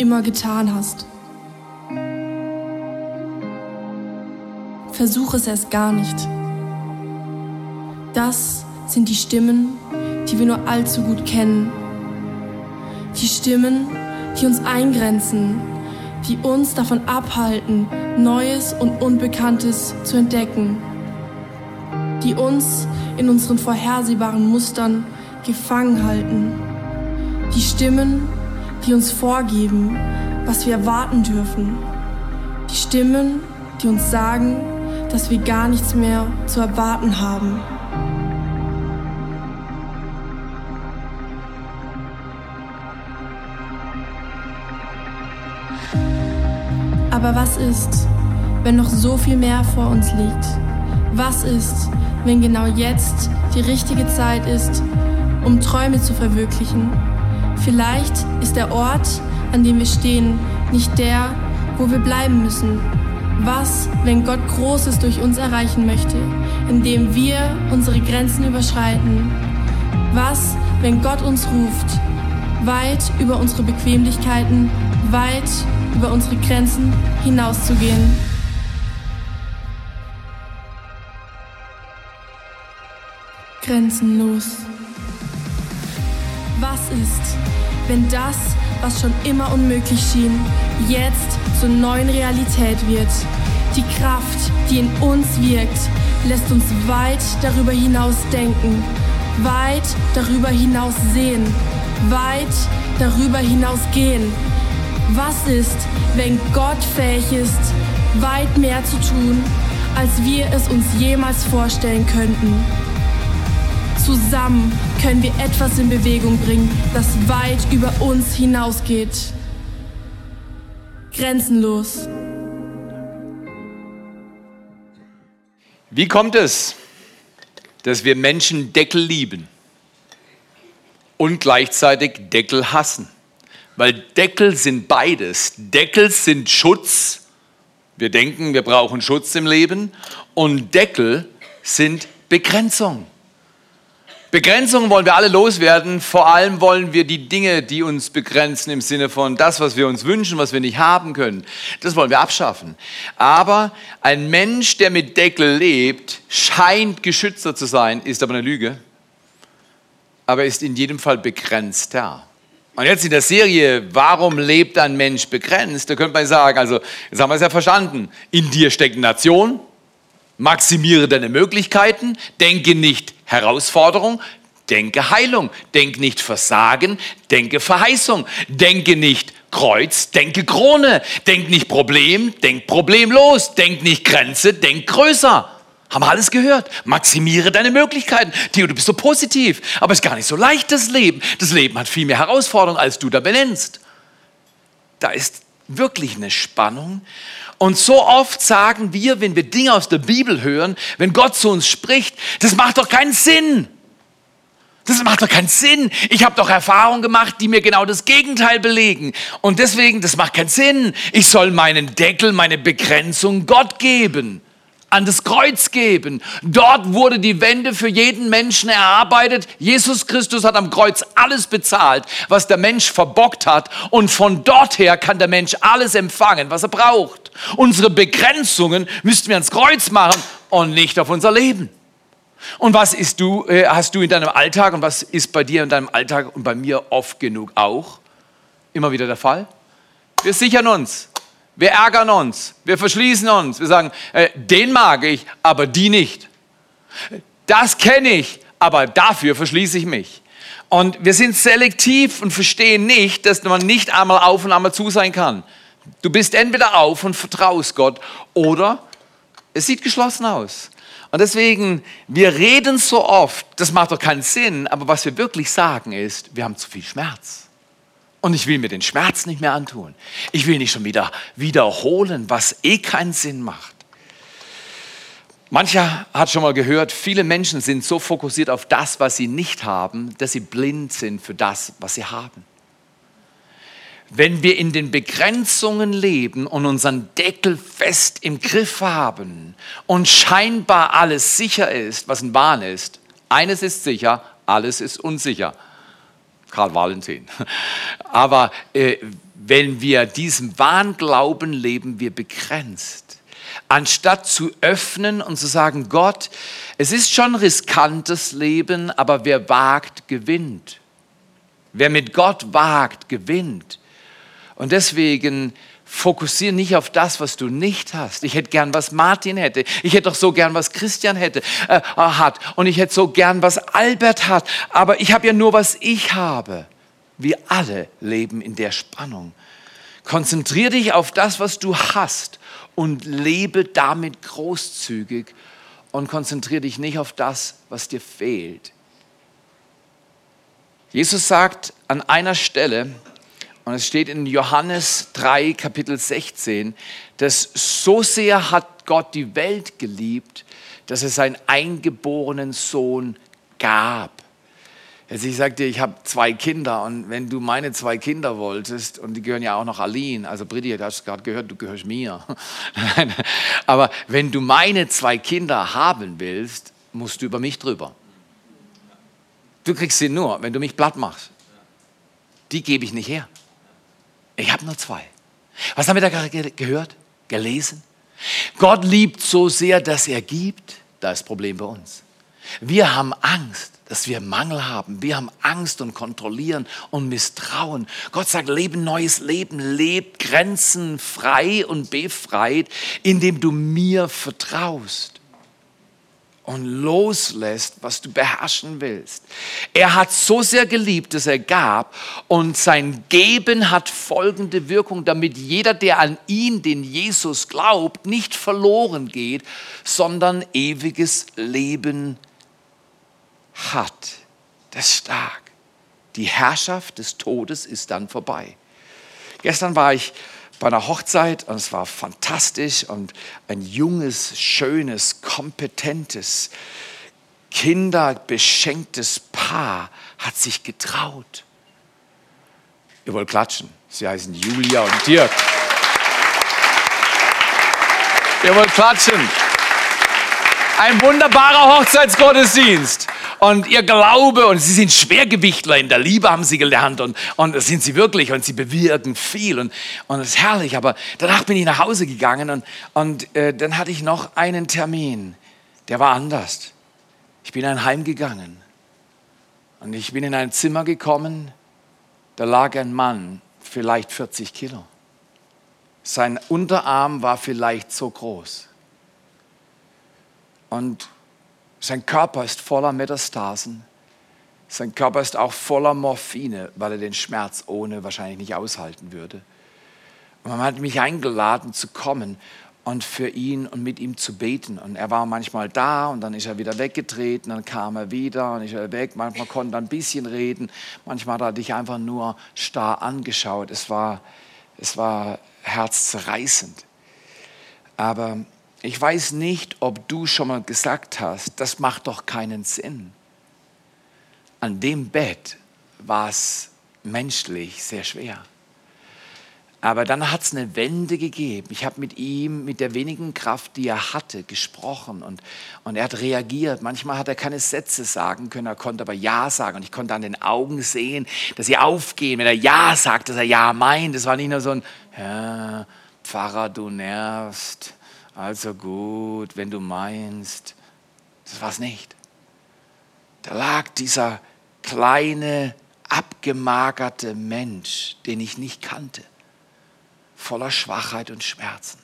immer getan hast. Versuch es erst gar nicht. Das sind die Stimmen, die wir nur allzu gut kennen. Die Stimmen, die uns eingrenzen, die uns davon abhalten, Neues und Unbekanntes zu entdecken, die uns in unseren vorhersehbaren Mustern gefangen halten, die Stimmen, die uns vorgeben, was wir erwarten dürfen, die Stimmen, die uns sagen, dass wir gar nichts mehr zu erwarten haben. Aber was ist, wenn noch so viel mehr vor uns liegt? Was ist, wenn genau jetzt die richtige Zeit ist, um Träume zu verwirklichen? Vielleicht ist der Ort, an dem wir stehen, nicht der, wo wir bleiben müssen. Was, wenn Gott Großes durch uns erreichen möchte, indem wir unsere Grenzen überschreiten? Was, wenn Gott uns ruft, weit über unsere Bequemlichkeiten, weit über unsere Grenzen hinauszugehen. Grenzenlos. Was ist, wenn das, was schon immer unmöglich schien, jetzt zur neuen Realität wird? Die Kraft, die in uns wirkt, lässt uns weit darüber hinaus denken, weit darüber hinaus sehen, weit darüber hinaus gehen was ist, wenn Gott fähig ist, weit mehr zu tun, als wir es uns jemals vorstellen könnten? Zusammen können wir etwas in Bewegung bringen, das weit über uns hinausgeht. Grenzenlos. Wie kommt es, dass wir Menschen Deckel lieben und gleichzeitig Deckel hassen? Weil Deckel sind beides. Deckel sind Schutz. Wir denken, wir brauchen Schutz im Leben. Und Deckel sind Begrenzung. Begrenzungen wollen wir alle loswerden. Vor allem wollen wir die Dinge, die uns begrenzen, im Sinne von das, was wir uns wünschen, was wir nicht haben können, das wollen wir abschaffen. Aber ein Mensch, der mit Deckel lebt, scheint geschützter zu sein, ist aber eine Lüge. Aber ist in jedem Fall begrenzter. Und jetzt in der Serie, warum lebt ein Mensch begrenzt? Da könnte man sagen, also jetzt haben wir es ja verstanden. In dir steckt Nation, maximiere deine Möglichkeiten, denke nicht Herausforderung, denke Heilung, denke nicht Versagen, denke Verheißung, denke nicht Kreuz, denke Krone, denk nicht Problem, denk problemlos, denk nicht Grenze, denk größer. Haben wir alles gehört. Maximiere deine Möglichkeiten. Theo, du bist so positiv. Aber es ist gar nicht so leicht, das Leben. Das Leben hat viel mehr Herausforderungen, als du da benennst. Da ist wirklich eine Spannung. Und so oft sagen wir, wenn wir Dinge aus der Bibel hören, wenn Gott zu uns spricht, das macht doch keinen Sinn. Das macht doch keinen Sinn. Ich habe doch Erfahrungen gemacht, die mir genau das Gegenteil belegen. Und deswegen, das macht keinen Sinn. Ich soll meinen Deckel, meine Begrenzung Gott geben an das Kreuz geben. Dort wurde die Wende für jeden Menschen erarbeitet. Jesus Christus hat am Kreuz alles bezahlt, was der Mensch verbockt hat. Und von dort her kann der Mensch alles empfangen, was er braucht. Unsere Begrenzungen müssten wir ans Kreuz machen und nicht auf unser Leben. Und was ist du, äh, hast du in deinem Alltag und was ist bei dir in deinem Alltag und bei mir oft genug auch immer wieder der Fall? Wir sichern uns wir ärgern uns, wir verschließen uns, wir sagen, äh, den mag ich, aber die nicht. Das kenne ich, aber dafür verschließe ich mich. Und wir sind selektiv und verstehen nicht, dass man nicht einmal auf und einmal zu sein kann. Du bist entweder auf und vertraust Gott oder es sieht geschlossen aus. Und deswegen, wir reden so oft, das macht doch keinen Sinn, aber was wir wirklich sagen ist, wir haben zu viel Schmerz. Und ich will mir den Schmerz nicht mehr antun. Ich will nicht schon wieder wiederholen, was eh keinen Sinn macht. Mancher hat schon mal gehört, viele Menschen sind so fokussiert auf das, was sie nicht haben, dass sie blind sind für das, was sie haben. Wenn wir in den Begrenzungen leben und unseren Deckel fest im Griff haben und scheinbar alles sicher ist, was ein Wahn ist, eines ist sicher, alles ist unsicher. Karl Valentin. Aber äh, wenn wir diesem Wahnglauben leben, wir begrenzt. Anstatt zu öffnen und zu sagen, Gott, es ist schon riskantes Leben, aber wer wagt, gewinnt. Wer mit Gott wagt, gewinnt. Und deswegen fokussiere nicht auf das, was du nicht hast. Ich hätte gern, was Martin hätte. Ich hätte doch so gern, was Christian hätte, äh, hat. Und ich hätte so gern, was Albert hat. Aber ich habe ja nur, was ich habe. Wir alle leben in der Spannung. Konzentriere dich auf das, was du hast und lebe damit großzügig und konzentriere dich nicht auf das, was dir fehlt. Jesus sagt an einer Stelle, und es steht in Johannes 3, Kapitel 16, dass so sehr hat Gott die Welt geliebt, dass er seinen eingeborenen Sohn gab. Jetzt ich sagte, ich habe zwei Kinder und wenn du meine zwei Kinder wolltest, und die gehören ja auch noch Aline, also Britti, du hast gerade gehört, du gehörst mir. Aber wenn du meine zwei Kinder haben willst, musst du über mich drüber. Du kriegst sie nur, wenn du mich platt machst. Die gebe ich nicht her. Ich habe nur zwei. Was haben wir da gerade gehört? Gelesen? Gott liebt so sehr, dass er gibt. Da ist Problem bei uns. Wir haben Angst, dass wir Mangel haben. Wir haben Angst und kontrollieren und misstrauen. Gott sagt, lebe neues Leben, lebe grenzenfrei und befreit, indem du mir vertraust und loslässt, was du beherrschen willst. Er hat so sehr geliebt, dass er gab und sein Geben hat folgende Wirkung, damit jeder, der an ihn, den Jesus glaubt, nicht verloren geht, sondern ewiges Leben hat. Das ist stark. Die Herrschaft des Todes ist dann vorbei. Gestern war ich bei einer Hochzeit und es war fantastisch und ein junges, schönes, kompetentes, kinderbeschenktes Paar hat sich getraut. Ihr wollt klatschen. Sie heißen Julia und Dirk. Ihr wollt klatschen. Ein wunderbarer Hochzeitsgottesdienst und ihr Glaube und sie sind Schwergewichtler in der Liebe haben sie gelernt und, und das sind sie wirklich und sie bewirken viel und, und das ist herrlich. Aber danach bin ich nach Hause gegangen und, und äh, dann hatte ich noch einen Termin, der war anders. Ich bin in ein Heim gegangen und ich bin in ein Zimmer gekommen, da lag ein Mann, vielleicht 40 Kilo. Sein Unterarm war vielleicht so groß. Und sein Körper ist voller Metastasen. Sein Körper ist auch voller Morphine, weil er den Schmerz ohne wahrscheinlich nicht aushalten würde. Und man hat mich eingeladen zu kommen und für ihn und mit ihm zu beten. Und er war manchmal da und dann ist er wieder weggetreten, dann kam er wieder und ist er weg. Manchmal konnte er ein bisschen reden, manchmal hat er dich einfach nur starr angeschaut. Es war, es war herzzerreißend. Aber ich weiß nicht, ob du schon mal gesagt hast, das macht doch keinen Sinn. An dem Bett war es menschlich sehr schwer. Aber dann hat es eine Wende gegeben. Ich habe mit ihm, mit der wenigen Kraft, die er hatte, gesprochen und, und er hat reagiert. Manchmal hat er keine Sätze sagen können, er konnte aber Ja sagen. Und ich konnte an den Augen sehen, dass sie aufgehen. Wenn er Ja sagt, dass er Ja meint. Das war nicht nur so ein, ja, Pfarrer, du nervst also gut, wenn du meinst. Das war es nicht. Da lag dieser kleine, abgemagerte Mensch, den ich nicht kannte, voller Schwachheit und Schmerzen.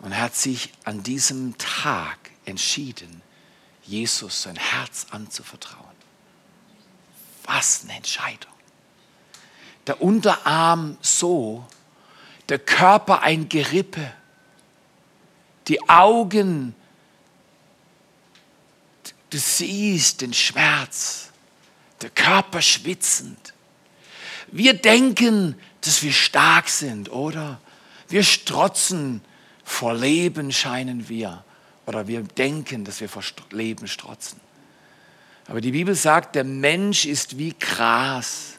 Und er hat sich an diesem Tag entschieden, Jesus sein Herz anzuvertrauen. Was eine Entscheidung. Der Unterarm so, der Körper ein Gerippe die Augen, du siehst den Schmerz, der Körper schwitzend. Wir denken, dass wir stark sind, oder? Wir strotzen, vor Leben scheinen wir. Oder wir denken, dass wir vor Leben strotzen. Aber die Bibel sagt, der Mensch ist wie Gras.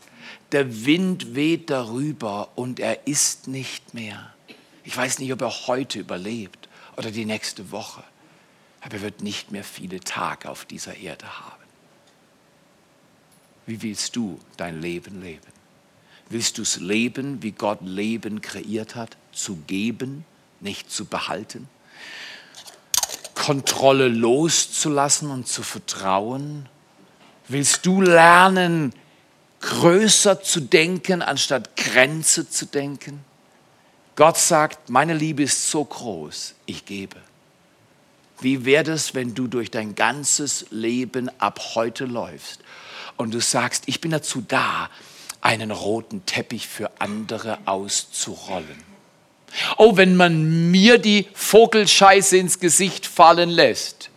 Der Wind weht darüber und er ist nicht mehr. Ich weiß nicht, ob er heute überlebt oder die nächste Woche. Aber er wird nicht mehr viele Tage auf dieser Erde haben. Wie willst du dein Leben leben? Willst du es leben, wie Gott Leben kreiert hat? Zu geben, nicht zu behalten? Kontrolle loszulassen und zu vertrauen? Willst du lernen, größer zu denken, anstatt Grenze zu denken? Gott sagt, meine Liebe ist so groß, ich gebe. Wie wäre es, wenn du durch dein ganzes Leben ab heute läufst und du sagst, ich bin dazu da, einen roten Teppich für andere auszurollen? Oh, wenn man mir die Vogelscheiße ins Gesicht fallen lässt,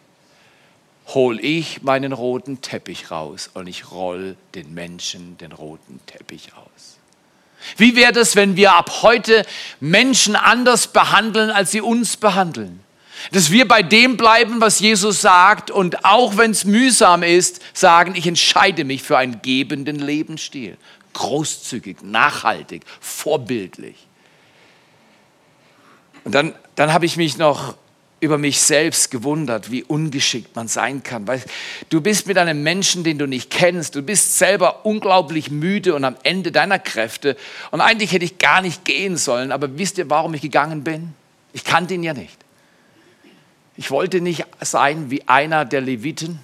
hol ich meinen roten Teppich raus und ich roll den Menschen den roten Teppich aus. Wie wäre es, wenn wir ab heute Menschen anders behandeln, als sie uns behandeln? Dass wir bei dem bleiben, was Jesus sagt und auch wenn es mühsam ist, sagen, ich entscheide mich für einen gebenden Lebensstil. Großzügig, nachhaltig, vorbildlich. Und dann, dann habe ich mich noch über mich selbst gewundert, wie ungeschickt man sein kann. Weil du bist mit einem Menschen, den du nicht kennst. Du bist selber unglaublich müde und am Ende deiner Kräfte. Und eigentlich hätte ich gar nicht gehen sollen. Aber wisst ihr, warum ich gegangen bin? Ich kannte ihn ja nicht. Ich wollte nicht sein wie einer der Leviten,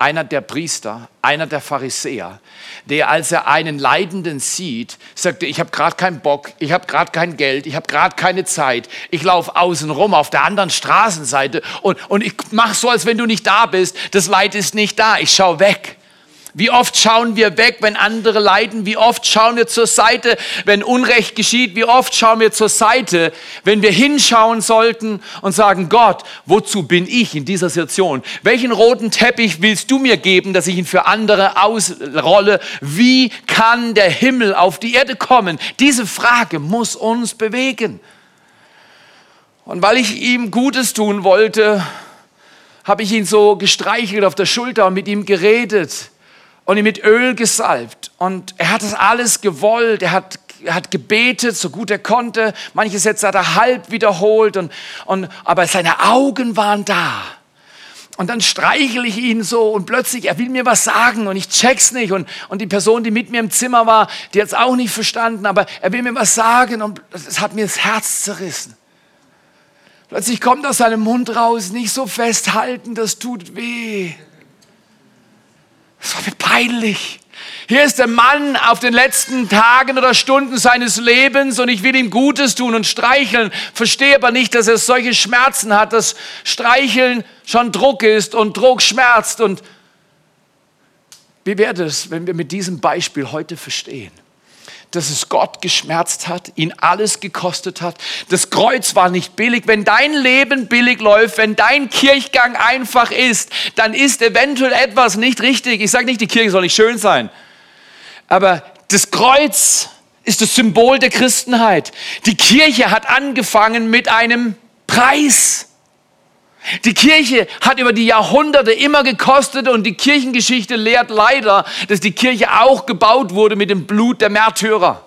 einer der Priester, einer der Pharisäer, der, als er einen Leidenden sieht, sagte, ich habe gerade keinen Bock, ich habe gerade kein Geld, ich habe gerade keine Zeit, ich laufe außen rum auf der anderen Straßenseite und, und ich mache so, als wenn du nicht da bist, das Leid ist nicht da, ich schaue weg. Wie oft schauen wir weg, wenn andere leiden? Wie oft schauen wir zur Seite, wenn Unrecht geschieht? Wie oft schauen wir zur Seite, wenn wir hinschauen sollten und sagen, Gott, wozu bin ich in dieser Situation? Welchen roten Teppich willst du mir geben, dass ich ihn für andere ausrolle? Wie kann der Himmel auf die Erde kommen? Diese Frage muss uns bewegen. Und weil ich ihm Gutes tun wollte, habe ich ihn so gestreichelt auf der Schulter und mit ihm geredet und ihn mit Öl gesalbt. Und er hat das alles gewollt. Er hat, er hat gebetet, so gut er konnte. Manche Sätze hat er halb wiederholt. Und, und, aber seine Augen waren da. Und dann streichle ich ihn so und plötzlich, er will mir was sagen und ich check's nicht. Und, und die Person, die mit mir im Zimmer war, die hat es auch nicht verstanden, aber er will mir was sagen und es hat mir das Herz zerrissen. Plötzlich kommt aus seinem Mund raus, nicht so festhalten, das tut weh. Das war mir peinlich. Hier ist der Mann auf den letzten Tagen oder Stunden seines Lebens und ich will ihm Gutes tun und streicheln. Verstehe aber nicht, dass er solche Schmerzen hat, dass Streicheln schon Druck ist und Druck schmerzt. Und wie wäre das, wenn wir mit diesem Beispiel heute verstehen? Dass es Gott geschmerzt hat, ihn alles gekostet hat. Das Kreuz war nicht billig. Wenn dein Leben billig läuft, wenn dein Kirchgang einfach ist, dann ist eventuell etwas nicht richtig. Ich sage nicht, die Kirche soll nicht schön sein, aber das Kreuz ist das Symbol der Christenheit. Die Kirche hat angefangen mit einem Preis. Die Kirche hat über die Jahrhunderte immer gekostet und die Kirchengeschichte lehrt leider, dass die Kirche auch gebaut wurde mit dem Blut der Märtyrer.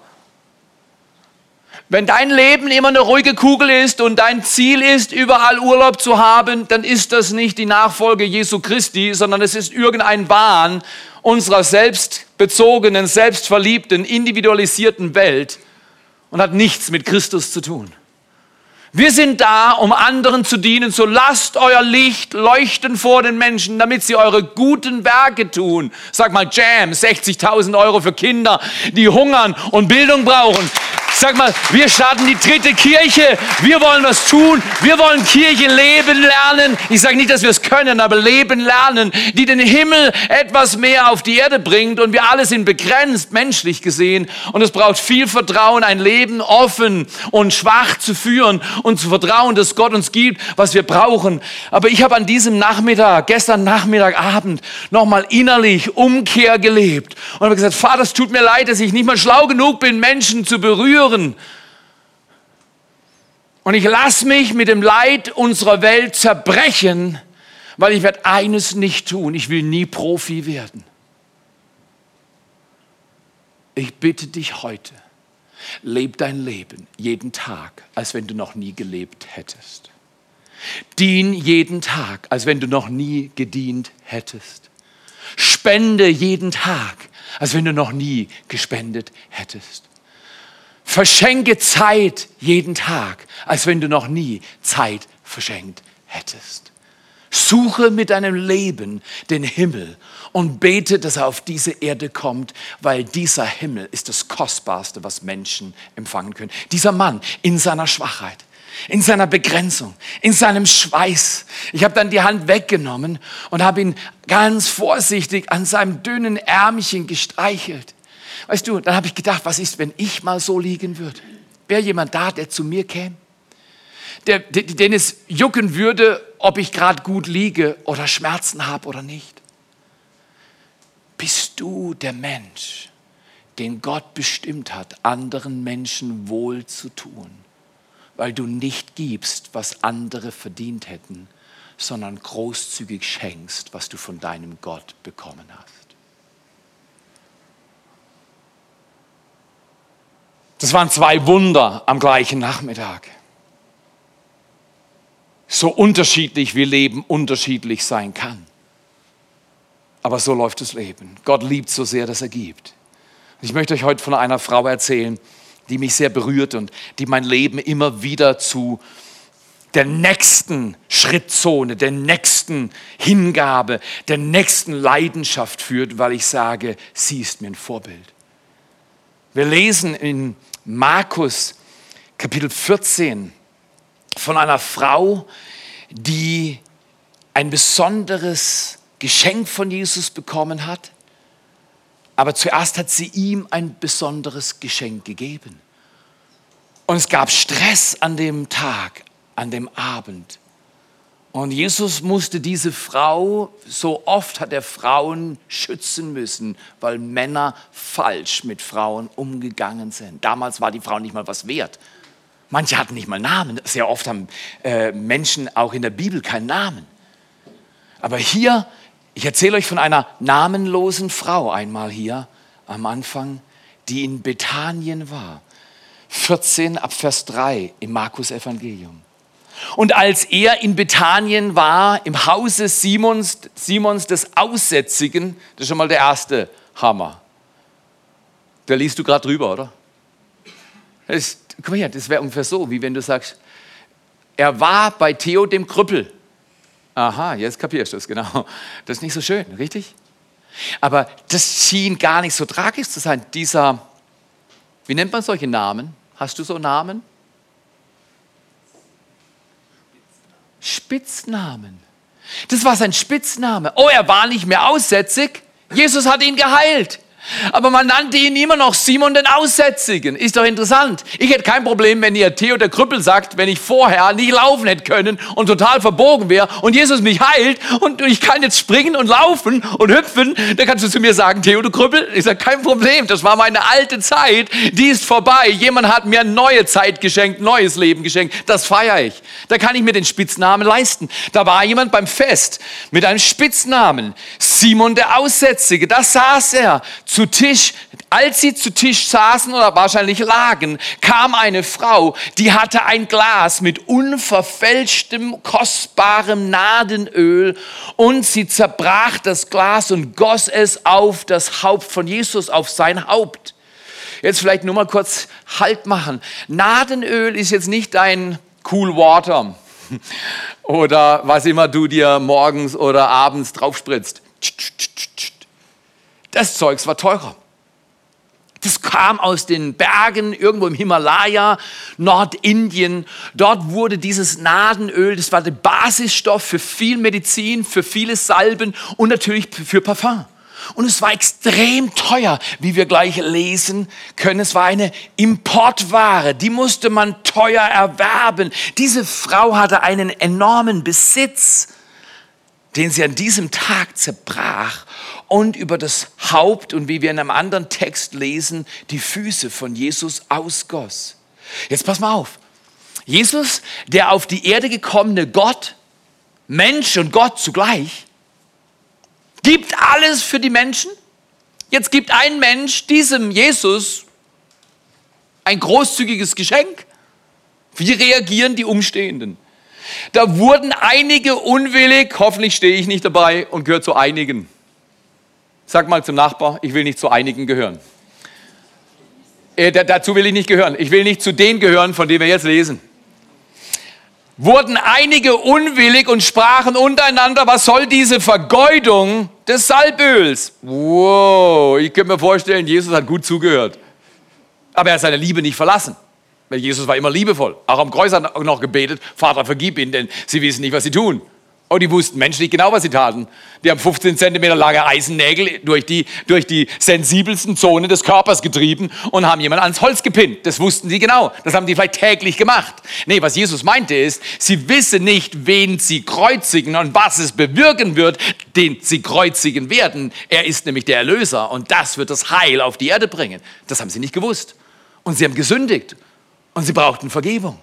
Wenn dein Leben immer eine ruhige Kugel ist und dein Ziel ist, überall Urlaub zu haben, dann ist das nicht die Nachfolge Jesu Christi, sondern es ist irgendein Wahn unserer selbstbezogenen, selbstverliebten, individualisierten Welt und hat nichts mit Christus zu tun. Wir sind da, um anderen zu dienen. So lasst euer Licht leuchten vor den Menschen, damit sie eure guten Werke tun. Sag mal, Jam, 60.000 Euro für Kinder, die hungern und Bildung brauchen. Sag mal, wir starten die dritte Kirche. Wir wollen was tun. Wir wollen Kirche leben lernen. Ich sage nicht, dass wir es können, aber leben lernen, die den Himmel etwas mehr auf die Erde bringt. Und wir alle sind begrenzt, menschlich gesehen. Und es braucht viel Vertrauen, ein Leben offen und schwach zu führen und zu vertrauen, dass Gott uns gibt, was wir brauchen. Aber ich habe an diesem Nachmittag, gestern Nachmittag, Abend, nochmal innerlich Umkehr gelebt. Und habe gesagt, Vater, es tut mir leid, dass ich nicht mal schlau genug bin, Menschen zu berühren spüren. Und ich lasse mich mit dem Leid unserer Welt zerbrechen, weil ich werde eines nicht tun. Ich will nie Profi werden. Ich bitte dich heute, leb dein Leben jeden Tag, als wenn du noch nie gelebt hättest. Dien jeden Tag, als wenn du noch nie gedient hättest. Spende jeden Tag, als wenn du noch nie gespendet hättest. Verschenke Zeit jeden Tag, als wenn du noch nie Zeit verschenkt hättest. Suche mit deinem Leben den Himmel und bete, dass er auf diese Erde kommt, weil dieser Himmel ist das Kostbarste, was Menschen empfangen können. Dieser Mann in seiner Schwachheit, in seiner Begrenzung, in seinem Schweiß. Ich habe dann die Hand weggenommen und habe ihn ganz vorsichtig an seinem dünnen Ärmchen gestreichelt. Weißt du, dann habe ich gedacht, was ist, wenn ich mal so liegen würde? Wäre jemand da, der zu mir käme? Der, den es jucken würde, ob ich gerade gut liege oder Schmerzen habe oder nicht. Bist du der Mensch, den Gott bestimmt hat, anderen Menschen wohl zu tun, weil du nicht gibst, was andere verdient hätten, sondern großzügig schenkst, was du von deinem Gott bekommen hast? Das waren zwei Wunder am gleichen Nachmittag. So unterschiedlich wie Leben unterschiedlich sein kann. Aber so läuft das Leben. Gott liebt so sehr, dass er gibt. Ich möchte euch heute von einer Frau erzählen, die mich sehr berührt und die mein Leben immer wieder zu der nächsten Schrittzone, der nächsten Hingabe, der nächsten Leidenschaft führt, weil ich sage, sie ist mir ein Vorbild. Wir lesen in Markus Kapitel 14 von einer Frau, die ein besonderes Geschenk von Jesus bekommen hat, aber zuerst hat sie ihm ein besonderes Geschenk gegeben. Und es gab Stress an dem Tag, an dem Abend. Und Jesus musste diese Frau, so oft hat er Frauen schützen müssen, weil Männer falsch mit Frauen umgegangen sind. Damals war die Frau nicht mal was wert. Manche hatten nicht mal Namen. Sehr oft haben äh, Menschen auch in der Bibel keinen Namen. Aber hier, ich erzähle euch von einer namenlosen Frau einmal hier am Anfang, die in Bethanien war. 14 ab Vers 3 im Markus Evangelium. Und als er in Bethanien war, im Hause Simons, Simons des Aussätzigen, das ist schon mal der erste Hammer. Da liest du gerade drüber, oder? Das, guck mal hier, das wäre ungefähr so, wie wenn du sagst, er war bei Theo dem Krüppel. Aha, jetzt kapierst du es, genau. Das ist nicht so schön, richtig? Aber das schien gar nicht so tragisch zu sein. Dieser, wie nennt man solche Namen? Hast du so Namen? Spitznamen. Das war sein Spitzname. Oh, er war nicht mehr aussätzig. Jesus hat ihn geheilt. Aber man nannte ihn immer noch Simon den Aussätzigen. Ist doch interessant. Ich hätte kein Problem, wenn ihr Theo der Krüppel sagt, wenn ich vorher nicht laufen hätte können und total verbogen wäre und Jesus mich heilt und ich kann jetzt springen und laufen und hüpfen, dann kannst du zu mir sagen, Theo der Krüppel. Ich sage, kein Problem. Das war meine alte Zeit. Die ist vorbei. Jemand hat mir neue Zeit geschenkt, neues Leben geschenkt. Das feiere ich. Da kann ich mir den Spitznamen leisten. Da war jemand beim Fest mit einem Spitznamen. Simon der Aussätzige. Da saß er zu Tisch, als sie zu Tisch saßen oder wahrscheinlich lagen, kam eine Frau, die hatte ein Glas mit unverfälschtem, kostbarem Nadenöl und sie zerbrach das Glas und goss es auf das Haupt von Jesus, auf sein Haupt. Jetzt vielleicht nur mal kurz Halt machen. Nadenöl ist jetzt nicht dein Cool Water oder was immer du dir morgens oder abends draufspritzt. Das Zeugs war teurer. Das kam aus den Bergen irgendwo im Himalaya, Nordindien. Dort wurde dieses Nadenöl, das war der Basisstoff für viel Medizin, für viele Salben und natürlich für Parfum. Und es war extrem teuer, wie wir gleich lesen können. Es war eine Importware, die musste man teuer erwerben. Diese Frau hatte einen enormen Besitz, den sie an diesem Tag zerbrach und über das Haupt und wie wir in einem anderen Text lesen, die Füße von Jesus ausgoss. Jetzt pass mal auf. Jesus, der auf die Erde gekommene Gott, Mensch und Gott zugleich, gibt alles für die Menschen. Jetzt gibt ein Mensch diesem Jesus ein großzügiges Geschenk. Wie reagieren die Umstehenden? Da wurden einige unwillig, hoffentlich stehe ich nicht dabei und gehöre zu einigen. Sag mal zum Nachbar, ich will nicht zu einigen gehören. Äh, dazu will ich nicht gehören. Ich will nicht zu denen gehören, von denen wir jetzt lesen. Wurden einige unwillig und sprachen untereinander, was soll diese Vergeudung des Salböls? Wow, ich könnte mir vorstellen, Jesus hat gut zugehört. Aber er hat seine Liebe nicht verlassen. Weil Jesus war immer liebevoll. Auch am Kreuz hat er noch gebetet, Vater, vergib ihnen, denn sie wissen nicht, was sie tun. Und die wussten menschlich genau, was sie taten. Die haben 15 Zentimeter lange Eisennägel durch die, durch die sensibelsten Zonen des Körpers getrieben und haben jemanden ans Holz gepinnt. Das wussten sie genau. Das haben die vielleicht täglich gemacht. Nee, was Jesus meinte ist, sie wissen nicht, wen sie kreuzigen und was es bewirken wird, den sie kreuzigen werden. Er ist nämlich der Erlöser und das wird das Heil auf die Erde bringen. Das haben sie nicht gewusst. Und sie haben gesündigt und sie brauchten Vergebung.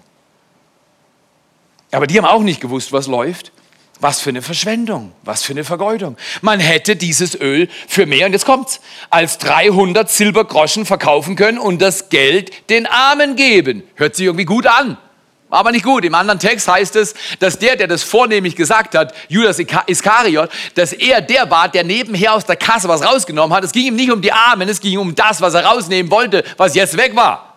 Aber die haben auch nicht gewusst, was läuft. Was für eine Verschwendung, was für eine Vergeudung. Man hätte dieses Öl für mehr, und jetzt kommt's, als 300 Silbergroschen verkaufen können und das Geld den Armen geben. Hört sich irgendwie gut an, aber nicht gut. Im anderen Text heißt es, dass der, der das vornehmlich gesagt hat, Judas Iskariot, dass er der war, der nebenher aus der Kasse was rausgenommen hat. Es ging ihm nicht um die Armen, es ging um das, was er rausnehmen wollte, was jetzt weg war.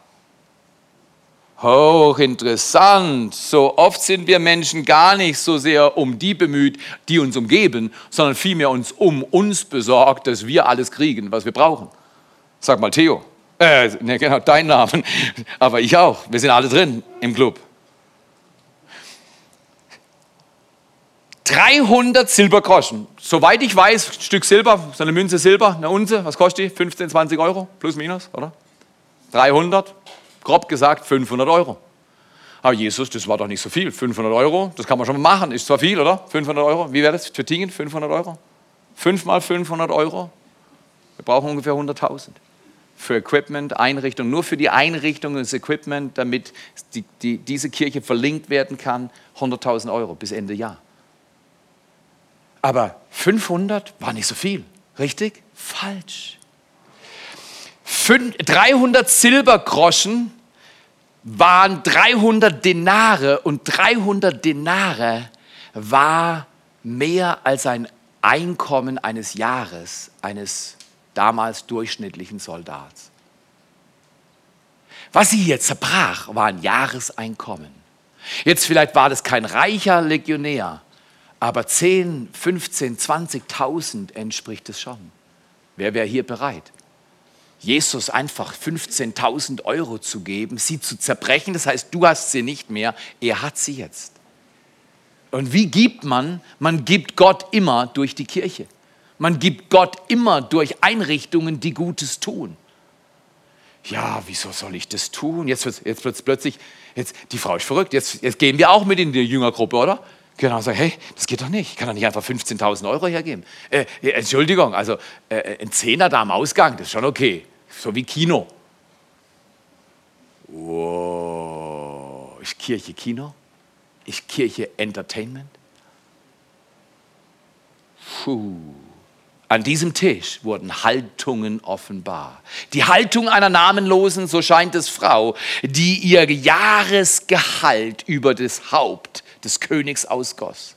Hochinteressant. So oft sind wir Menschen gar nicht so sehr um die bemüht, die uns umgeben, sondern vielmehr uns um uns besorgt, dass wir alles kriegen, was wir brauchen. Sag mal Theo. Äh, ne, genau, dein Name. Aber ich auch. Wir sind alle drin im Club. 300 Silbergroschen. Soweit ich weiß, ein Stück Silber, so eine Münze Silber, eine Unze, was kostet die? 15, 20 Euro, plus minus, oder? 300 grob gesagt 500 Euro. Aber Jesus, das war doch nicht so viel. 500 Euro, das kann man schon mal machen. Ist zwar viel, oder? 500 Euro. Wie wäre das für Tingen? 500 Euro? 5 mal 500 Euro? Wir brauchen ungefähr 100.000. Für Equipment, Einrichtung, nur für die Einrichtung und das Equipment, damit die, die, diese Kirche verlinkt werden kann, 100.000 Euro bis Ende Jahr. Aber 500 war nicht so viel. Richtig? Falsch. 300 Silbergroschen waren 300 Denare und 300 Denare war mehr als ein Einkommen eines Jahres eines damals durchschnittlichen Soldats. Was sie hier zerbrach, war ein Jahreseinkommen. Jetzt vielleicht war das kein reicher Legionär, aber 10, 15, 20.000 entspricht es schon. Wer wäre hier bereit? Jesus einfach 15.000 Euro zu geben, sie zu zerbrechen. Das heißt, du hast sie nicht mehr, er hat sie jetzt. Und wie gibt man? Man gibt Gott immer durch die Kirche. Man gibt Gott immer durch Einrichtungen, die Gutes tun. Ja, wieso soll ich das tun? Jetzt wird jetzt plötzlich, jetzt, die Frau ist verrückt, jetzt, jetzt gehen wir auch mit in die Jüngergruppe, oder? Genau, sagen, hey, das geht doch nicht. Ich kann doch nicht einfach 15.000 Euro hergeben. Äh, Entschuldigung, also äh, ein Zehner da am Ausgang, das ist schon okay so wie Kino. Wow, ist Kirche Kino? Ist Kirche Entertainment? Puh. An diesem Tisch wurden Haltungen offenbar. Die Haltung einer namenlosen, so scheint es Frau, die ihr Jahresgehalt über das Haupt des Königs ausgoss.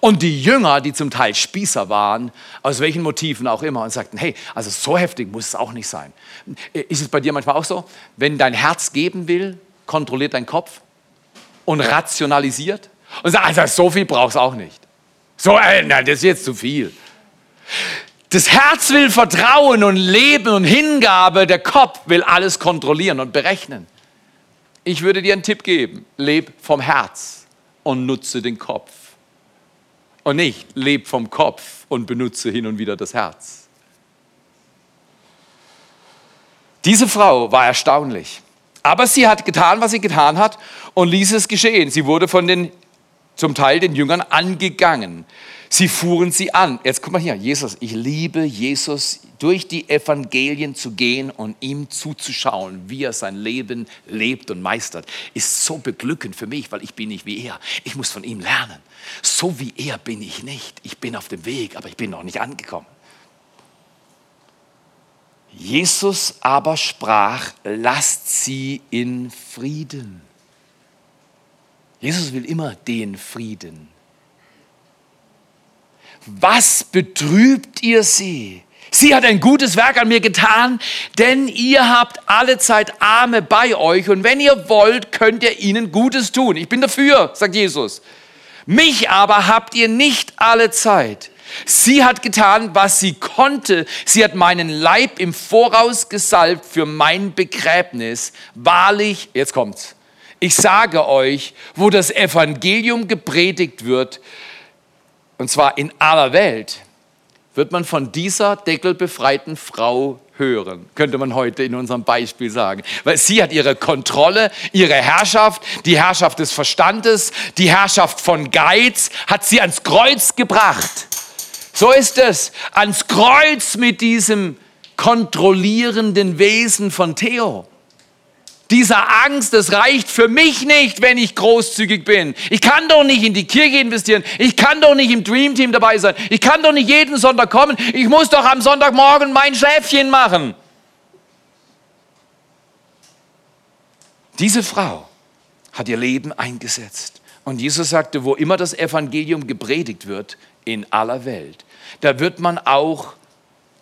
Und die Jünger, die zum Teil Spießer waren, aus welchen Motiven auch immer, und sagten, hey, also so heftig muss es auch nicht sein. Ist es bei dir manchmal auch so? Wenn dein Herz geben will, kontrolliert dein Kopf und rationalisiert und sagt, also so viel brauchst du auch nicht. So, äh, nein, das ist jetzt zu viel. Das Herz will Vertrauen und Leben und Hingabe, der Kopf will alles kontrollieren und berechnen. Ich würde dir einen Tipp geben, leb vom Herz und nutze den Kopf. Und nicht, leb vom Kopf und benutze hin und wieder das Herz. Diese Frau war erstaunlich. Aber sie hat getan, was sie getan hat und ließ es geschehen. Sie wurde von den, zum Teil den Jüngern angegangen. Sie fuhren sie an. Jetzt guck mal hier, Jesus, ich liebe Jesus, durch die Evangelien zu gehen und ihm zuzuschauen, wie er sein Leben lebt und meistert, ist so beglückend für mich, weil ich bin nicht wie er. Ich muss von ihm lernen. So wie er bin ich nicht. Ich bin auf dem Weg, aber ich bin noch nicht angekommen. Jesus aber sprach, lasst sie in Frieden. Jesus will immer den Frieden. Was betrübt ihr sie? Sie hat ein gutes Werk an mir getan, denn ihr habt alle Zeit Arme bei euch und wenn ihr wollt, könnt ihr ihnen Gutes tun. Ich bin dafür, sagt Jesus. Mich aber habt ihr nicht alle Zeit. Sie hat getan, was sie konnte. Sie hat meinen Leib im Voraus gesalbt für mein Begräbnis. Wahrlich, jetzt kommt's. Ich sage euch, wo das Evangelium gepredigt wird, und zwar in aller Welt, wird man von dieser deckelbefreiten Frau hören, könnte man heute in unserem Beispiel sagen. Weil sie hat ihre Kontrolle, ihre Herrschaft, die Herrschaft des Verstandes, die Herrschaft von Geiz, hat sie ans Kreuz gebracht. So ist es, ans Kreuz mit diesem kontrollierenden Wesen von Theo dieser Angst, das reicht für mich nicht, wenn ich großzügig bin. Ich kann doch nicht in die Kirche investieren. Ich kann doch nicht im Dream Team dabei sein. Ich kann doch nicht jeden Sonntag kommen. Ich muss doch am Sonntagmorgen mein Schäfchen machen. Diese Frau hat ihr Leben eingesetzt. Und Jesus sagte, wo immer das Evangelium gepredigt wird, in aller Welt, da wird man auch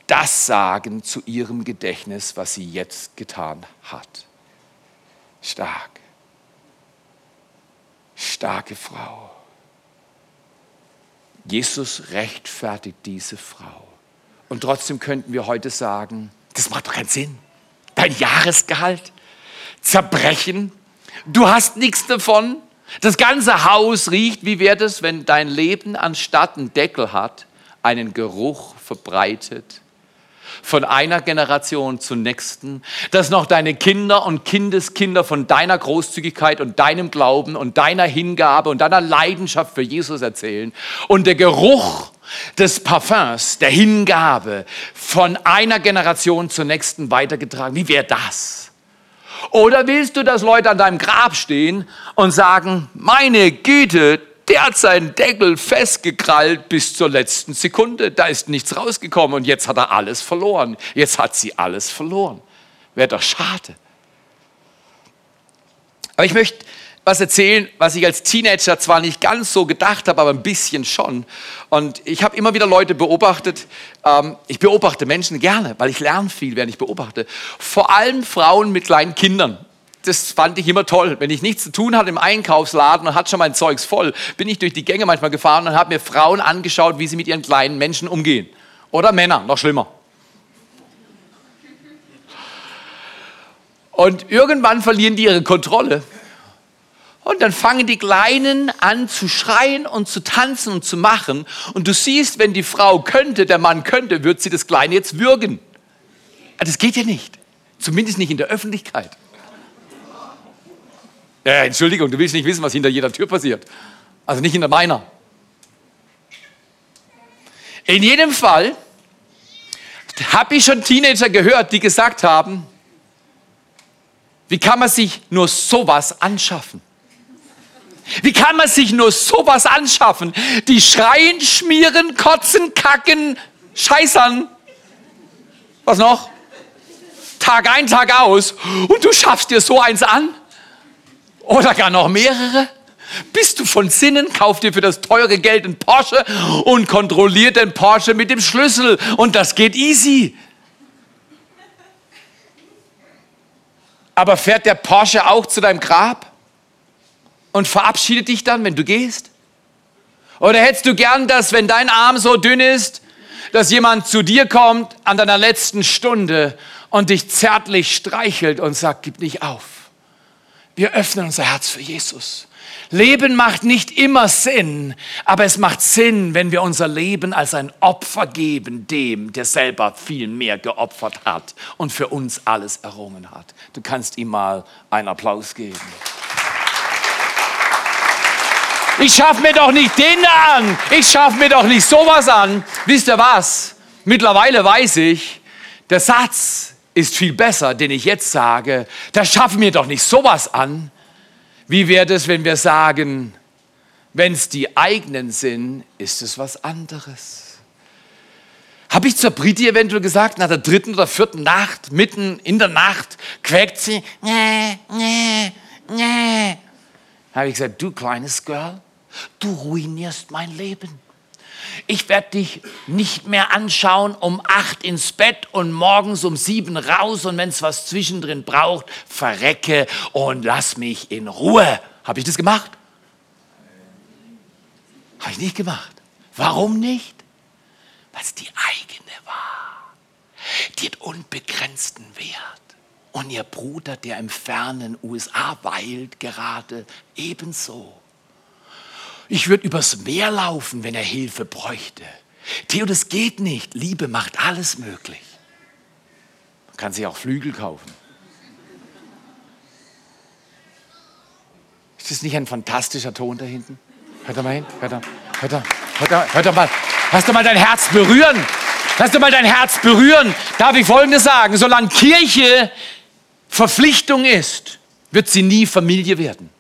das sagen zu ihrem Gedächtnis, was sie jetzt getan hat. Stark. Starke Frau. Jesus rechtfertigt diese Frau. Und trotzdem könnten wir heute sagen, das macht doch keinen Sinn. Dein Jahresgehalt, zerbrechen, du hast nichts davon. Das ganze Haus riecht, wie wäre das, wenn dein Leben anstatt einen Deckel hat, einen Geruch verbreitet von einer Generation zur nächsten, dass noch deine Kinder und Kindeskinder von deiner Großzügigkeit und deinem Glauben und deiner Hingabe und deiner Leidenschaft für Jesus erzählen und der Geruch des Parfums, der Hingabe von einer Generation zur nächsten weitergetragen. Wie wäre das? Oder willst du, dass Leute an deinem Grab stehen und sagen, meine Güte, der hat seinen Deckel festgekrallt bis zur letzten Sekunde. Da ist nichts rausgekommen und jetzt hat er alles verloren. Jetzt hat sie alles verloren. Wäre doch schade. Aber ich möchte was erzählen, was ich als Teenager zwar nicht ganz so gedacht habe, aber ein bisschen schon. Und ich habe immer wieder Leute beobachtet. Ähm, ich beobachte Menschen gerne, weil ich lerne viel, während ich beobachte. Vor allem Frauen mit kleinen Kindern das fand ich immer toll. Wenn ich nichts zu tun hatte im Einkaufsladen und hatte schon mein Zeugs voll, bin ich durch die Gänge manchmal gefahren und habe mir Frauen angeschaut, wie sie mit ihren kleinen Menschen umgehen. Oder Männer, noch schlimmer. Und irgendwann verlieren die ihre Kontrolle. Und dann fangen die Kleinen an zu schreien und zu tanzen und zu machen. Und du siehst, wenn die Frau könnte, der Mann könnte, wird sie das Kleine jetzt würgen. Das geht ja nicht. Zumindest nicht in der Öffentlichkeit. Äh, Entschuldigung, du willst nicht wissen, was hinter jeder Tür passiert. Also nicht hinter meiner. In jedem Fall habe ich schon Teenager gehört, die gesagt haben, wie kann man sich nur sowas anschaffen? Wie kann man sich nur sowas anschaffen? Die schreien, schmieren, kotzen, kacken, scheißern. Was noch? Tag ein, Tag aus. Und du schaffst dir so eins an? Oder gar noch mehrere? Bist du von Sinnen, kauf dir für das teure Geld einen Porsche und kontrollier den Porsche mit dem Schlüssel. Und das geht easy. Aber fährt der Porsche auch zu deinem Grab und verabschiedet dich dann, wenn du gehst? Oder hättest du gern, dass wenn dein Arm so dünn ist, dass jemand zu dir kommt an deiner letzten Stunde und dich zärtlich streichelt und sagt, gib nicht auf. Wir öffnen unser Herz für Jesus. Leben macht nicht immer Sinn, aber es macht Sinn, wenn wir unser Leben als ein Opfer geben, dem, der selber viel mehr geopfert hat und für uns alles errungen hat. Du kannst ihm mal einen Applaus geben. Ich schaffe mir doch nicht den an. Ich schaffe mir doch nicht sowas an. Wisst ihr was? Mittlerweile weiß ich, der Satz, ist viel besser, den ich jetzt sage, da schaffen wir doch nicht sowas an. Wie wäre es, wenn wir sagen, wenn es die eigenen sind, ist es was anderes? Habe ich zur Briti eventuell gesagt, nach der dritten oder vierten Nacht, mitten in der Nacht, quäkt sie, nee, nee, nee. Habe ich gesagt, du kleines Girl, du ruinierst mein Leben. Ich werde dich nicht mehr anschauen, um acht ins Bett und morgens um sieben raus und wenn es was zwischendrin braucht, verrecke und lass mich in Ruhe. Habe ich das gemacht? Habe ich nicht gemacht. Warum nicht? Weil es die eigene war. Die hat unbegrenzten Wert. Und ihr Bruder, der im fernen USA weilt, gerade ebenso. Ich würde übers Meer laufen, wenn er Hilfe bräuchte. Theo, das geht nicht. Liebe macht alles möglich. Man kann sich auch Flügel kaufen. Ist das nicht ein fantastischer Ton da hinten? Hört er mal hin? Hört er, hört hört hört mal. Lass doch mal dein Herz berühren. Lass doch mal dein Herz berühren. Darf ich Folgendes sagen? Solange Kirche Verpflichtung ist, wird sie nie Familie werden.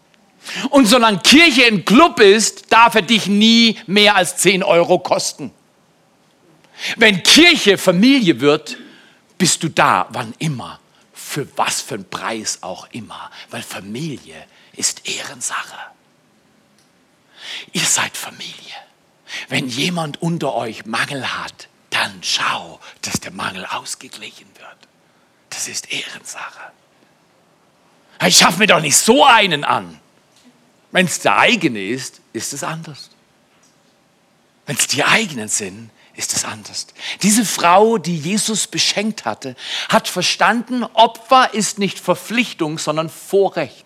Und solange Kirche ein Club ist, darf er dich nie mehr als 10 Euro kosten. Wenn Kirche Familie wird, bist du da, wann immer, für was für einen Preis auch immer, weil Familie ist Ehrensache. Ihr seid Familie. Wenn jemand unter euch Mangel hat, dann schau, dass der Mangel ausgeglichen wird. Das ist Ehrensache. Ich schaffe mir doch nicht so einen an. Wenn es der eigene ist, ist es anders. Wenn es die eigenen sind, ist es anders. Diese Frau, die Jesus beschenkt hatte, hat verstanden, Opfer ist nicht Verpflichtung, sondern Vorrecht.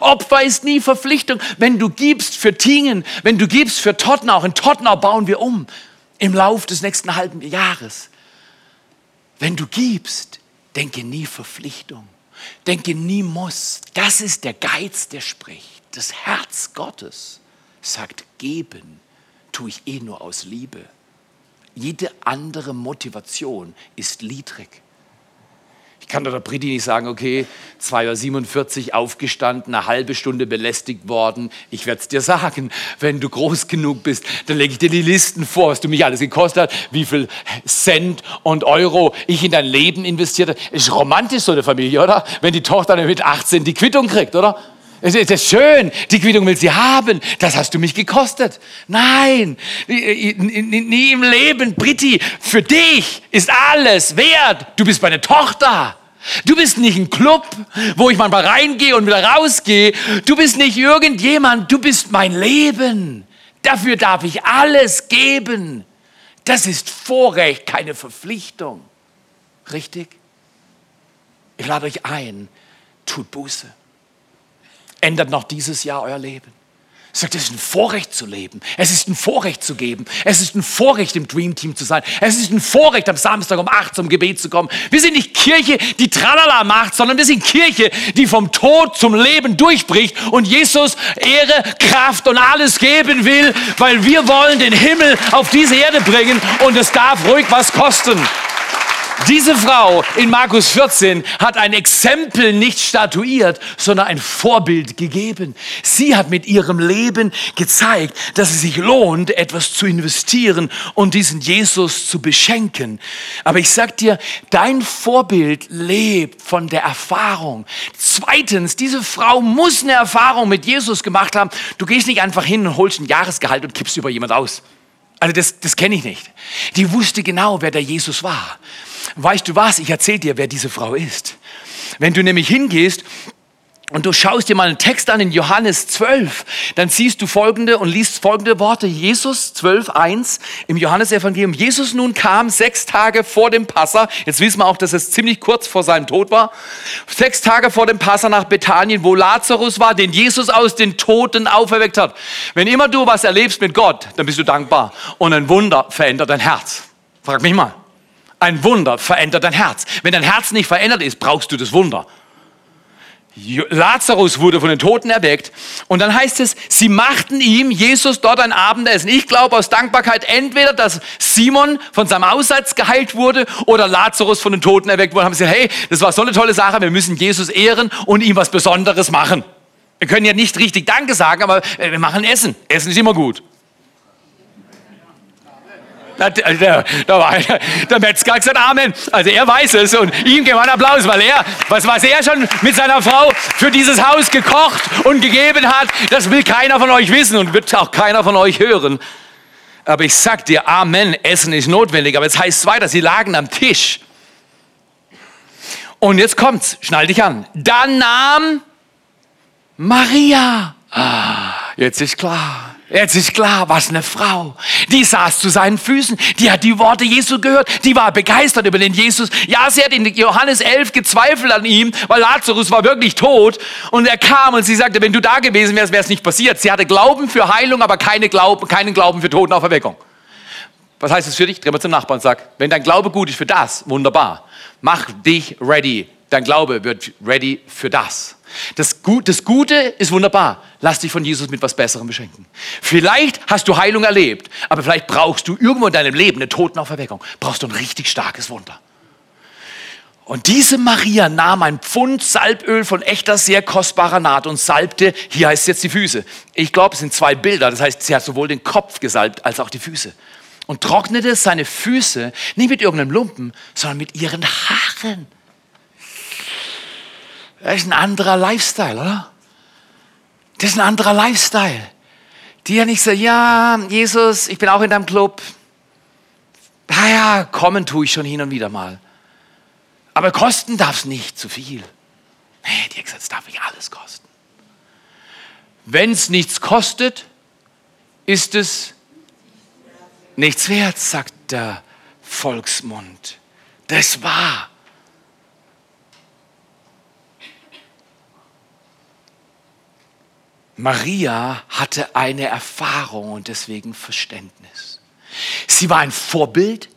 Opfer ist nie Verpflichtung. Wenn du gibst für Tingen, wenn du gibst für Tottenau, in Tottenau bauen wir um im Lauf des nächsten halben Jahres. Wenn du gibst, denke nie Verpflichtung. Denke nie muss. Das ist der Geiz, der spricht das Herz Gottes sagt, geben tue ich eh nur aus Liebe. Jede andere Motivation ist niedrig. Ich kann der Britti nicht sagen, okay, 2.47 Uhr aufgestanden, eine halbe Stunde belästigt worden. Ich werde es dir sagen, wenn du groß genug bist, dann lege ich dir die Listen vor, was du mich alles gekostet hast, wie viel Cent und Euro ich in dein Leben investiert habe. Ist romantisch so eine Familie, oder? Wenn die Tochter mit 18 die Quittung kriegt, oder? Es ist schön, die Quittung will sie haben. Das hast du mich gekostet. Nein, nie im Leben, Britti, für dich ist alles wert. Du bist meine Tochter. Du bist nicht ein Club, wo ich manchmal reingehe und wieder rausgehe. Du bist nicht irgendjemand, du bist mein Leben. Dafür darf ich alles geben. Das ist Vorrecht, keine Verpflichtung. Richtig? Ich lade euch ein, tut Buße ändert noch dieses Jahr euer Leben. Sagt, es ist ein Vorrecht zu leben. Es ist ein Vorrecht zu geben. Es ist ein Vorrecht, im Dream Team zu sein. Es ist ein Vorrecht, am Samstag um 8 zum Gebet zu kommen. Wir sind nicht Kirche, die Tralala macht, sondern wir sind Kirche, die vom Tod zum Leben durchbricht und Jesus Ehre, Kraft und alles geben will, weil wir wollen den Himmel auf diese Erde bringen und es darf ruhig was kosten. Diese Frau in Markus 14 hat ein Exempel nicht statuiert, sondern ein Vorbild gegeben. Sie hat mit ihrem Leben gezeigt, dass es sich lohnt, etwas zu investieren und diesen Jesus zu beschenken. Aber ich sag dir, dein Vorbild lebt von der Erfahrung. Zweitens, diese Frau muss eine Erfahrung mit Jesus gemacht haben. Du gehst nicht einfach hin und holst ein Jahresgehalt und kippst über jemand aus. Also das, das kenne ich nicht. Die wusste genau, wer der Jesus war. Weißt du was? Ich erzähle dir, wer diese Frau ist. Wenn du nämlich hingehst und du schaust dir mal einen Text an in Johannes 12, dann siehst du folgende und liest folgende Worte. Jesus 12, 1 im Johannesevangelium. Jesus nun kam sechs Tage vor dem Passa. Jetzt wissen wir auch, dass es ziemlich kurz vor seinem Tod war. Sechs Tage vor dem Passa nach Bethanien, wo Lazarus war, den Jesus aus den Toten auferweckt hat. Wenn immer du was erlebst mit Gott, dann bist du dankbar. Und ein Wunder verändert dein Herz. Frag mich mal. Ein Wunder verändert dein Herz. Wenn dein Herz nicht verändert ist, brauchst du das Wunder. Lazarus wurde von den Toten erweckt. Und dann heißt es, sie machten ihm, Jesus, dort ein Abendessen. Ich glaube aus Dankbarkeit entweder, dass Simon von seinem Aussatz geheilt wurde oder Lazarus von den Toten erweckt wurde. Haben sie gesagt, hey, das war so eine tolle Sache, wir müssen Jesus ehren und ihm was Besonderes machen. Wir können ja nicht richtig Danke sagen, aber wir machen Essen. Essen ist immer gut. Der, der, der, der Metzger hat gesagt Amen. Also er weiß es und ihm geben wir einen Applaus, weil er, was, was er schon mit seiner Frau für dieses Haus gekocht und gegeben hat, das will keiner von euch wissen und wird auch keiner von euch hören. Aber ich sag dir, Amen, Essen ist notwendig. Aber jetzt heißt es weiter, sie lagen am Tisch. Und jetzt kommt's, schnall dich an. Dann nahm Maria. Ah, jetzt ist klar. Jetzt ist klar, was eine Frau. Die saß zu seinen Füßen, die hat die Worte Jesu gehört, die war begeistert über den Jesus. Ja, sie hat in Johannes 11 gezweifelt an ihm, weil Lazarus war wirklich tot und er kam und sie sagte, wenn du da gewesen wärst, wäre es nicht passiert. Sie hatte Glauben für Heilung, aber keine Glauben, keinen Glauben für Totenauferweckung. Was heißt das für dich? Dreh mal zum Nachbarn und sag, wenn dein Glaube gut ist für das, wunderbar. Mach dich ready. Dein Glaube wird ready für das. Das, das Gute ist wunderbar. Lass dich von Jesus mit was Besserem beschenken. Vielleicht hast du Heilung erlebt, aber vielleicht brauchst du irgendwo in deinem Leben eine Totenauferweckung. Brauchst du ein richtig starkes Wunder. Und diese Maria nahm ein Pfund Salböl von echter, sehr kostbarer Naht und salbte, hier heißt es jetzt die Füße. Ich glaube, es sind zwei Bilder. Das heißt, sie hat sowohl den Kopf gesalbt als auch die Füße. Und trocknete seine Füße nicht mit irgendeinem Lumpen, sondern mit ihren Haaren. Das ist ein anderer Lifestyle, oder? Das ist ein anderer Lifestyle. Die ja nicht so, ja, Jesus, ich bin auch in deinem Club. Ja, ja, kommen tue ich schon hin und wieder mal. Aber kosten darf es nicht zu viel. Nee, die gesagt, es darf nicht alles kosten. Wenn es nichts kostet, ist es nichts wert, sagt der Volksmund. Das war. Maria hatte eine Erfahrung und deswegen Verständnis. Sie war ein Vorbild.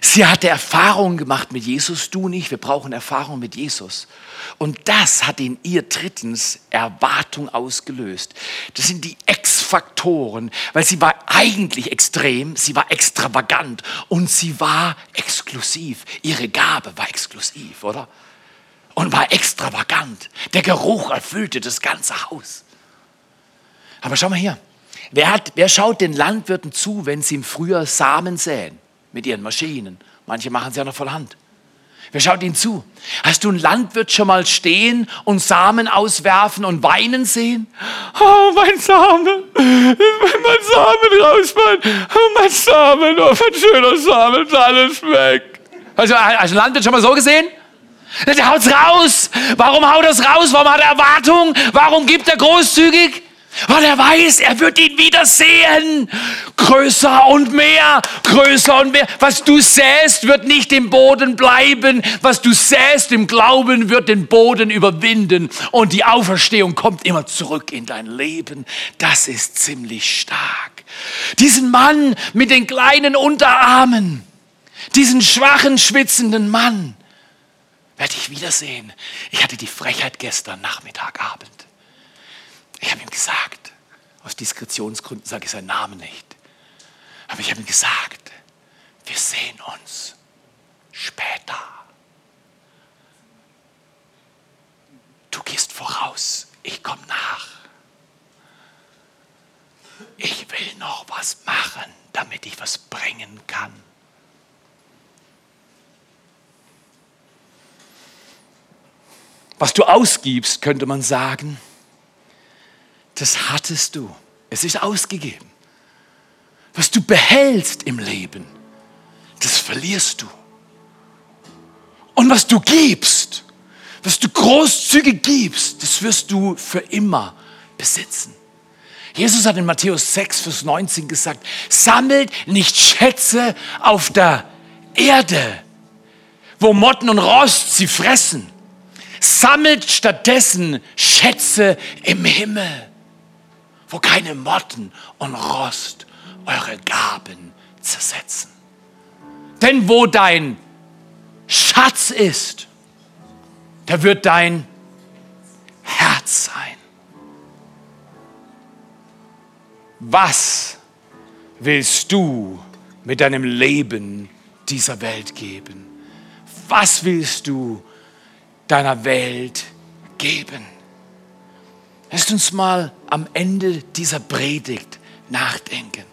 Sie hatte Erfahrungen gemacht mit Jesus, du nicht. Wir brauchen Erfahrung mit Jesus. Und das hat in ihr drittens Erwartung ausgelöst. Das sind die Ex-Faktoren, weil sie war eigentlich extrem, sie war extravagant und sie war exklusiv. Ihre Gabe war exklusiv, oder? Und war extravagant. Der Geruch erfüllte das ganze Haus. Aber schau mal hier. Wer, hat, wer schaut den Landwirten zu, wenn sie im Frühjahr Samen säen mit ihren Maschinen? Manche machen es ja noch voll Hand. Wer schaut ihnen zu? Hast du einen Landwirt schon mal stehen und Samen auswerfen und weinen sehen? Oh, mein Samen, mein Samen rausfällt, oh, mein Samen, oh, mein schöner Samen, ist alles weg. Hast du, hast du einen Landwirt schon mal so gesehen? Der haut's raus. Warum haut er raus? Warum hat er Erwartung? Warum gibt er großzügig? Weil er weiß, er wird ihn wieder sehen. Größer und mehr, größer und mehr. Was du säst, wird nicht im Boden bleiben. Was du säst im Glauben, wird den Boden überwinden. Und die Auferstehung kommt immer zurück in dein Leben. Das ist ziemlich stark. Diesen Mann mit den kleinen Unterarmen, diesen schwachen, schwitzenden Mann, werde ich wiedersehen. Ich hatte die Frechheit gestern Nachmittag, Abend ich habe ihm gesagt, aus Diskretionsgründen sage ich seinen Namen nicht, aber ich habe ihm gesagt, wir sehen uns später. Du gehst voraus, ich komme nach. Ich will noch was machen, damit ich was bringen kann. Was du ausgibst, könnte man sagen, das hattest du. Es ist ausgegeben. Was du behältst im Leben, das verlierst du. Und was du gibst, was du großzügig gibst, das wirst du für immer besitzen. Jesus hat in Matthäus 6, Vers 19 gesagt, sammelt nicht Schätze auf der Erde, wo Motten und Rost sie fressen. Sammelt stattdessen Schätze im Himmel wo keine Motten und Rost eure Gaben zersetzen. Denn wo dein Schatz ist, da wird dein Herz sein. Was willst du mit deinem Leben dieser Welt geben? Was willst du deiner Welt geben? Lasst uns mal am Ende dieser Predigt nachdenken.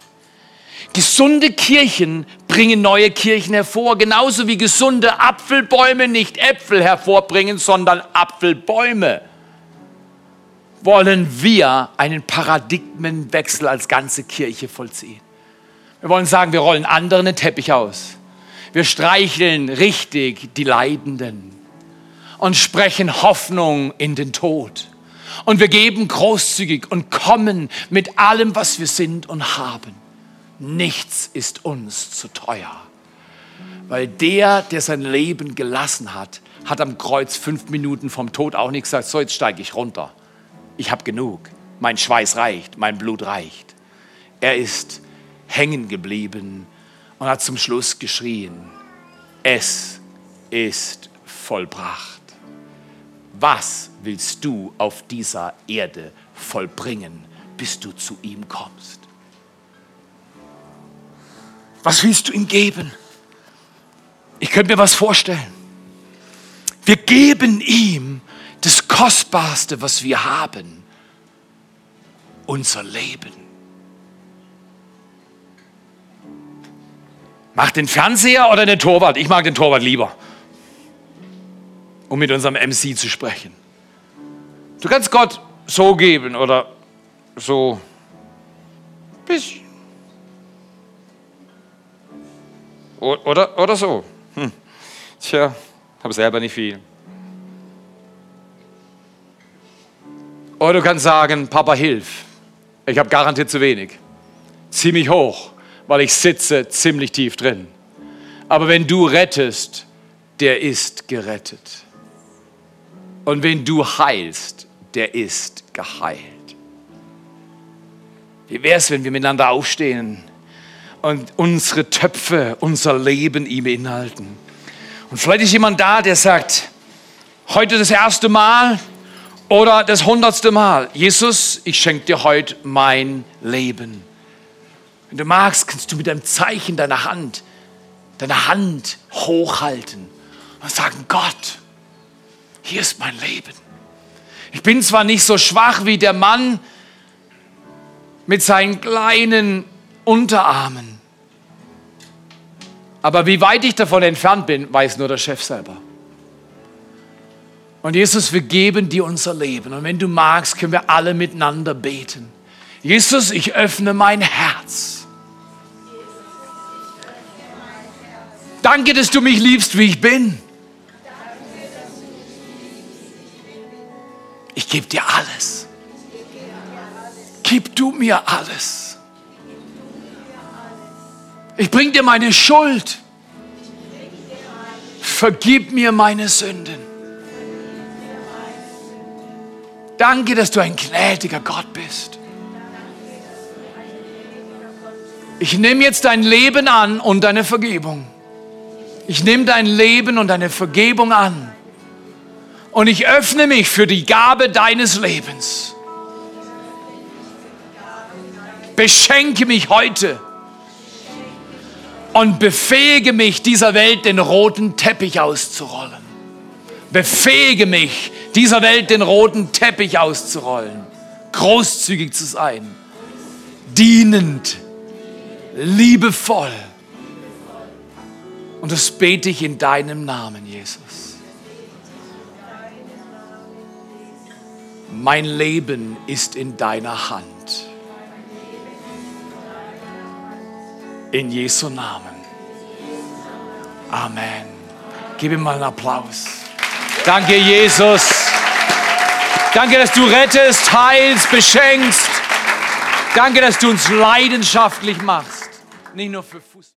Gesunde Kirchen bringen neue Kirchen hervor, genauso wie gesunde Apfelbäume nicht Äpfel hervorbringen, sondern Apfelbäume. Wollen wir einen Paradigmenwechsel als ganze Kirche vollziehen? Wir wollen sagen, wir rollen anderen den Teppich aus. Wir streicheln richtig die Leidenden und sprechen Hoffnung in den Tod. Und wir geben großzügig und kommen mit allem, was wir sind und haben. Nichts ist uns zu teuer. Weil der, der sein Leben gelassen hat, hat am Kreuz fünf Minuten vom Tod auch nicht gesagt, so jetzt steige ich runter. Ich habe genug. Mein Schweiß reicht, mein Blut reicht. Er ist hängen geblieben und hat zum Schluss geschrien, es ist vollbracht. Was willst du auf dieser Erde vollbringen, bis du zu ihm kommst? Was willst du ihm geben? Ich könnte mir was vorstellen. Wir geben ihm das Kostbarste, was wir haben, unser Leben. Mach den Fernseher oder den Torwart? Ich mag den Torwart lieber, um mit unserem MC zu sprechen. Du kannst Gott so geben oder so. Bisschen. Oder, oder so. Hm. Tja, habe selber nicht viel. Oder du kannst sagen, Papa, hilf. Ich habe garantiert zu wenig. Zieh mich hoch, weil ich sitze ziemlich tief drin. Aber wenn du rettest, der ist gerettet. Und wenn du heilst, der ist geheilt. Wie wäre es, wenn wir miteinander aufstehen und unsere Töpfe, unser Leben ihm inhalten? Und vielleicht ist jemand da, der sagt, heute das erste Mal oder das hundertste Mal, Jesus, ich schenke dir heute mein Leben. Wenn du magst, kannst du mit einem Zeichen deiner Hand, deine Hand hochhalten und sagen, Gott, hier ist mein Leben. Ich bin zwar nicht so schwach wie der Mann mit seinen kleinen Unterarmen, aber wie weit ich davon entfernt bin, weiß nur der Chef selber. Und Jesus, wir geben dir unser Leben. Und wenn du magst, können wir alle miteinander beten. Jesus, ich öffne mein Herz. Danke, dass du mich liebst, wie ich bin. Ich gebe dir alles. Gib du mir alles. Ich bring dir meine Schuld. Vergib mir meine Sünden. Danke, dass du ein gnädiger Gott bist. Ich nehme jetzt dein Leben an und deine Vergebung. Ich nehme dein Leben und deine Vergebung an. Und ich öffne mich für die Gabe deines Lebens. Beschenke mich heute und befähige mich, dieser Welt den roten Teppich auszurollen. Befähige mich, dieser Welt den roten Teppich auszurollen, großzügig zu sein, dienend, liebevoll. Und das bete ich in deinem Namen, Jesus. Mein Leben ist in deiner Hand. In Jesu Namen. Amen. Gib ihm mal einen Applaus. Danke, Jesus. Danke, dass du rettest, heilst, beschenkst. Danke, dass du uns leidenschaftlich machst. Nicht nur für Fußball.